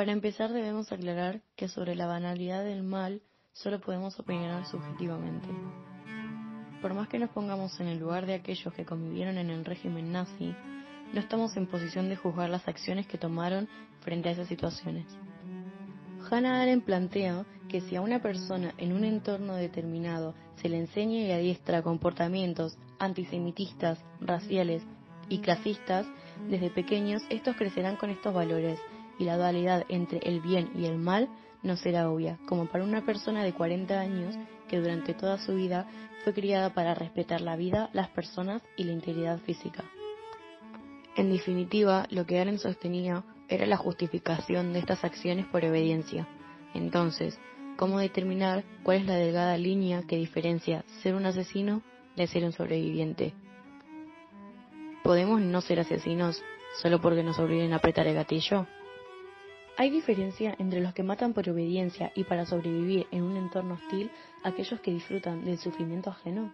Para empezar debemos aclarar que sobre la banalidad del mal solo podemos opinar subjetivamente. Por más que nos pongamos en el lugar de aquellos que convivieron en el régimen nazi, no estamos en posición de juzgar las acciones que tomaron frente a esas situaciones. Hannah Arendt plantea que si a una persona en un entorno determinado se le enseña y adiestra comportamientos antisemitistas, raciales y clasistas, desde pequeños estos crecerán con estos valores y la dualidad entre el bien y el mal no será obvia, como para una persona de 40 años que durante toda su vida fue criada para respetar la vida, las personas y la integridad física. En definitiva, lo que Aren sostenía era la justificación de estas acciones por obediencia. Entonces, ¿cómo determinar cuál es la delgada línea que diferencia ser un asesino de ser un sobreviviente? ¿Podemos no ser asesinos solo porque nos obliguen a apretar el gatillo? Hay diferencia entre los que matan por obediencia y para sobrevivir en un entorno hostil aquellos que disfrutan del sufrimiento ajeno.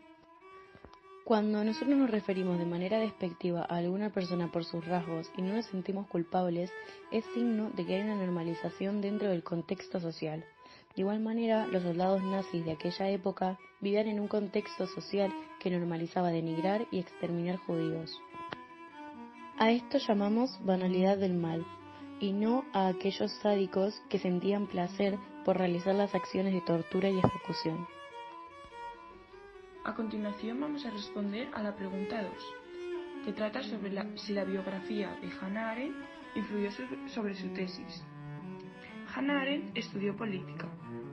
Cuando nosotros nos referimos de manera despectiva a alguna persona por sus rasgos y no nos sentimos culpables, es signo de que hay una normalización dentro del contexto social. De igual manera, los soldados nazis de aquella época vivían en un contexto social que normalizaba denigrar y exterminar judíos. A esto llamamos banalidad del mal, y no a aquellos sádicos que sentían placer por realizar las acciones de tortura y ejecución. A continuación vamos a responder a la pregunta 2, que trata sobre si la biografía de Hannah Arendt influyó sobre su tesis. Hannah Arendt estudió política,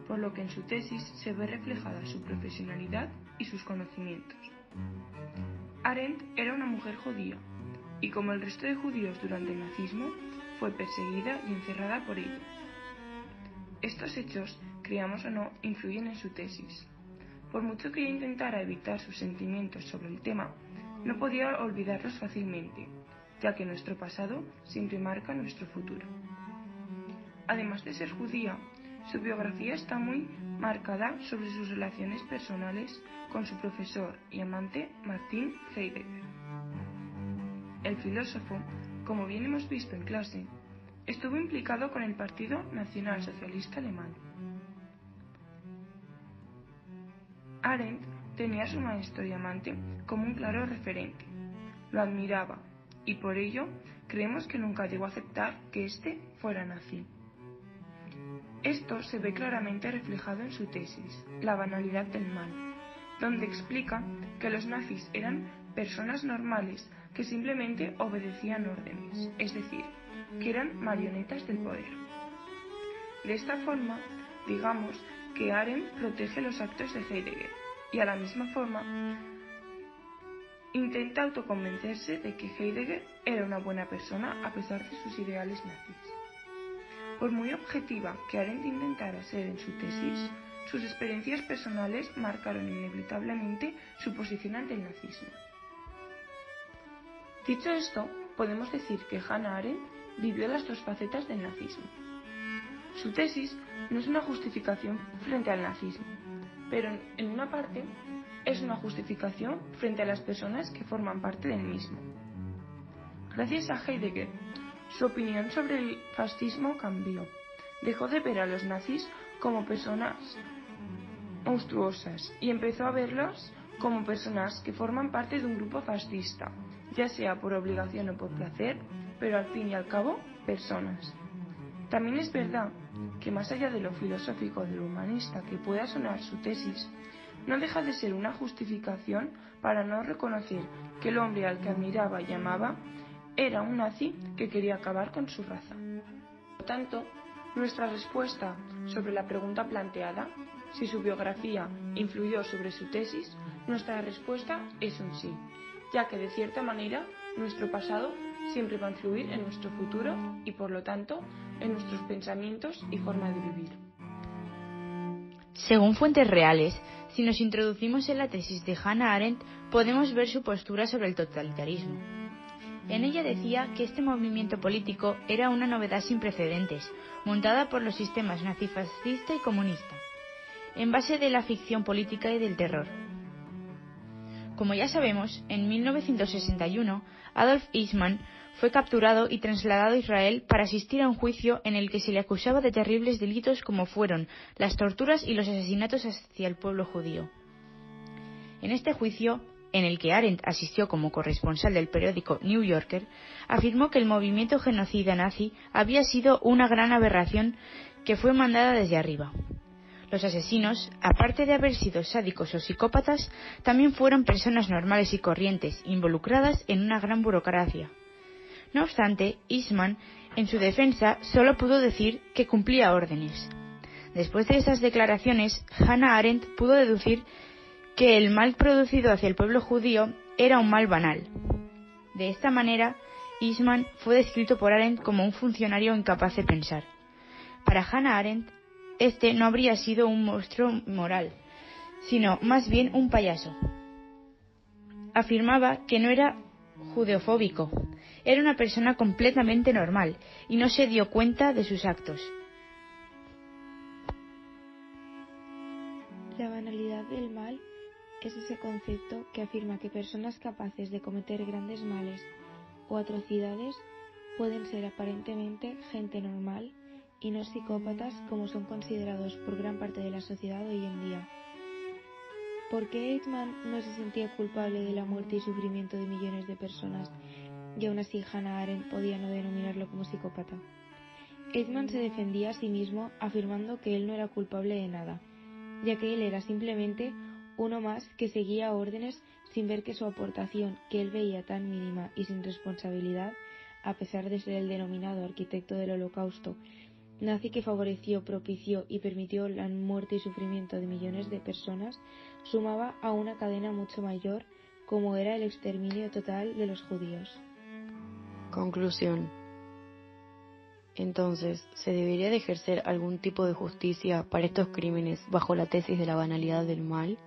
por lo que en su tesis se ve reflejada su profesionalidad y sus conocimientos. Arendt era una mujer judía, y como el resto de judíos durante el nazismo, fue perseguida y encerrada por ello. Estos hechos, creamos o no, influyen en su tesis. Por mucho que ella intentara evitar sus sentimientos sobre el tema, no podía olvidarlos fácilmente, ya que nuestro pasado siempre marca nuestro futuro. Además de ser judía, su biografía está muy marcada sobre sus relaciones personales con su profesor y amante Martin Heidegger. El filósofo como bien hemos visto en clase, estuvo implicado con el Partido Nacional Socialista Alemán. Arendt tenía a su maestro y amante como un claro referente. Lo admiraba y por ello creemos que nunca llegó a aceptar que éste fuera nazi. Esto se ve claramente reflejado en su tesis, La banalidad del mal, donde explica que los nazis eran personas normales que simplemente obedecían órdenes, es decir, que eran marionetas del poder. De esta forma, digamos que Arendt protege los actos de Heidegger y a la misma forma intenta autoconvencerse de que Heidegger era una buena persona a pesar de sus ideales nazis. Por muy objetiva que Arendt intentara ser en su tesis, sus experiencias personales marcaron inevitablemente su posición ante el nazismo. Dicho esto, podemos decir que Hannah Arendt vivió las dos facetas del nazismo. Su tesis no es una justificación frente al nazismo, pero en una parte es una justificación frente a las personas que forman parte del mismo. Gracias a Heidegger, su opinión sobre el fascismo cambió. Dejó de ver a los nazis como personas monstruosas y empezó a verlos como personas que forman parte de un grupo fascista, ya sea por obligación o por placer, pero al fin y al cabo, personas. También es verdad que más allá de lo filosófico o de lo humanista que pueda sonar su tesis, no deja de ser una justificación para no reconocer que el hombre al que admiraba y amaba era un nazi que quería acabar con su raza. Por tanto, nuestra respuesta sobre la pregunta planteada, si su biografía influyó sobre su tesis, nuestra respuesta es un sí ya que de cierta manera nuestro pasado siempre va a influir en nuestro futuro y por lo tanto en nuestros pensamientos y forma de vivir. Según fuentes reales, si nos introducimos en la tesis de Hannah Arendt, podemos ver su postura sobre el totalitarismo. En ella decía que este movimiento político era una novedad sin precedentes, montada por los sistemas nazifascista y comunista, en base de la ficción política y del terror, como ya sabemos, en 1961 Adolf Eichmann fue capturado y trasladado a Israel para asistir a un juicio en el que se le acusaba de terribles delitos como fueron las torturas y los asesinatos hacia el pueblo judío. En este juicio, en el que Arendt asistió como corresponsal del periódico New Yorker, afirmó que el movimiento genocida nazi había sido una gran aberración que fue mandada desde arriba. Los asesinos, aparte de haber sido sádicos o psicópatas, también fueron personas normales y corrientes, involucradas en una gran burocracia. No obstante, Eastman, en su defensa, solo pudo decir que cumplía órdenes. Después de esas declaraciones, Hannah Arendt pudo deducir que el mal producido hacia el pueblo judío era un mal banal. De esta manera, Eastman fue descrito por Arendt como un funcionario incapaz de pensar. Para Hannah Arendt, este no habría sido un monstruo moral, sino más bien un payaso. Afirmaba que no era judeofóbico, era una persona completamente normal y no se dio cuenta de sus actos. La banalidad del mal es ese concepto que afirma que personas capaces de cometer grandes males o atrocidades pueden ser aparentemente gente normal y no psicópatas como son considerados por gran parte de la sociedad hoy en día. ¿Por qué no se sentía culpable de la muerte y sufrimiento de millones de personas y aún así Hannah Arendt podía no denominarlo como psicópata? Eichmann se defendía a sí mismo afirmando que él no era culpable de nada, ya que él era simplemente uno más que seguía órdenes sin ver que su aportación, que él veía tan mínima y sin responsabilidad, a pesar de ser el denominado arquitecto del holocausto nazi que favoreció, propició y permitió la muerte y sufrimiento de millones de personas, sumaba a una cadena mucho mayor como era el exterminio total de los judíos. Conclusión. Entonces, ¿se debería de ejercer algún tipo de justicia para estos crímenes bajo la tesis de la banalidad del mal?